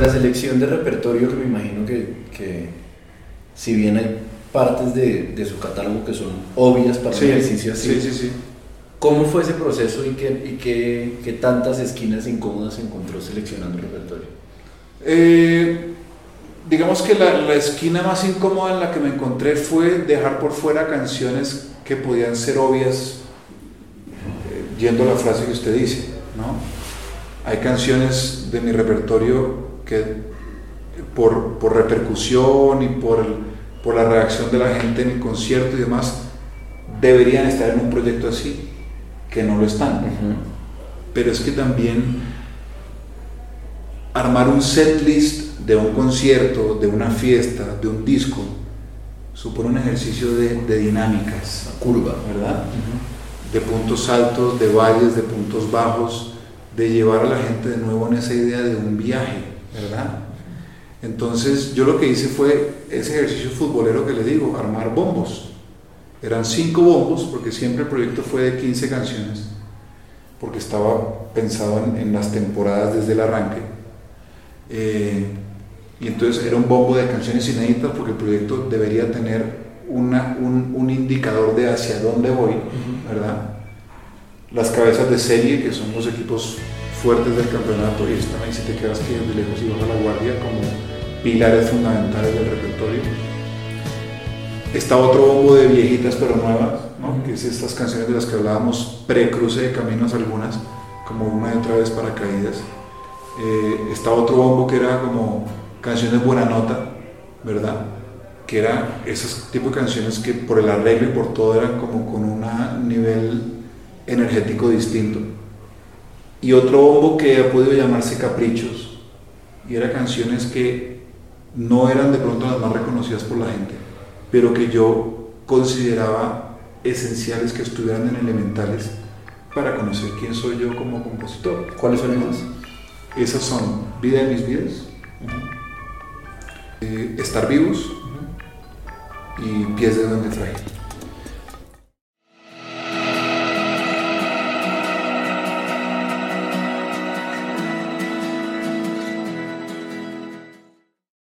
La selección de repertorio que me imagino que, que si bien hay partes de, de, su catálogo que son obvias para sí, un ejercicio así, Sí, sí, sí. ¿cómo fue ese proceso y qué, y qué, qué tantas esquinas incómodas encontró seleccionando el repertorio? Eh, digamos que la, la, esquina más incómoda en la que me encontré fue dejar por fuera canciones que podían ser obvias, eh, yendo a la frase que usted dice, ¿no? Hay canciones de mi repertorio que por, por repercusión y por, el, por la reacción de la gente en el concierto y demás, deberían estar en un proyecto así, que no lo están. Uh -huh. Pero es que también armar un set list de un concierto, de una fiesta, de un disco, supone un ejercicio de, de dinámicas. Curva. ¿Verdad? Uh -huh. De puntos altos, de valles, de puntos bajos, de llevar a la gente de nuevo en esa idea de un viaje, ¿verdad? Entonces yo lo que hice fue ese ejercicio futbolero que le digo, armar bombos. Eran cinco bombos, porque siempre el proyecto fue de 15 canciones, porque estaba pensado en, en las temporadas desde el arranque. Eh, y entonces era un bombo de canciones inéditas, porque el proyecto debería tener una, un, un, indicador de hacia dónde voy, ¿verdad? Las cabezas de serie, que son los equipos fuertes del campeonato, y están ahí si te quedas que de lejos y baja la guardia como pilares fundamentales del repertorio está otro bombo de viejitas pero nuevas, ¿no? que es estas canciones de las que hablábamos, pre-cruce de caminos algunas, como una y otra vez para caídas. Eh, está otro bombo que era como canciones buena nota, ¿verdad? Que era esos tipo de canciones que por el arreglo y por todo eran como con un nivel energético distinto. Y otro bombo que ha podido llamarse Caprichos, y era canciones que no eran de pronto las más reconocidas por la gente pero que yo consideraba esenciales que estuvieran en elementales para conocer quién soy yo como compositor. ¿Cuáles son esas? Esas son Vida de mis vidas, uh -huh. eh, Estar vivos uh -huh. y Pies de donde traje.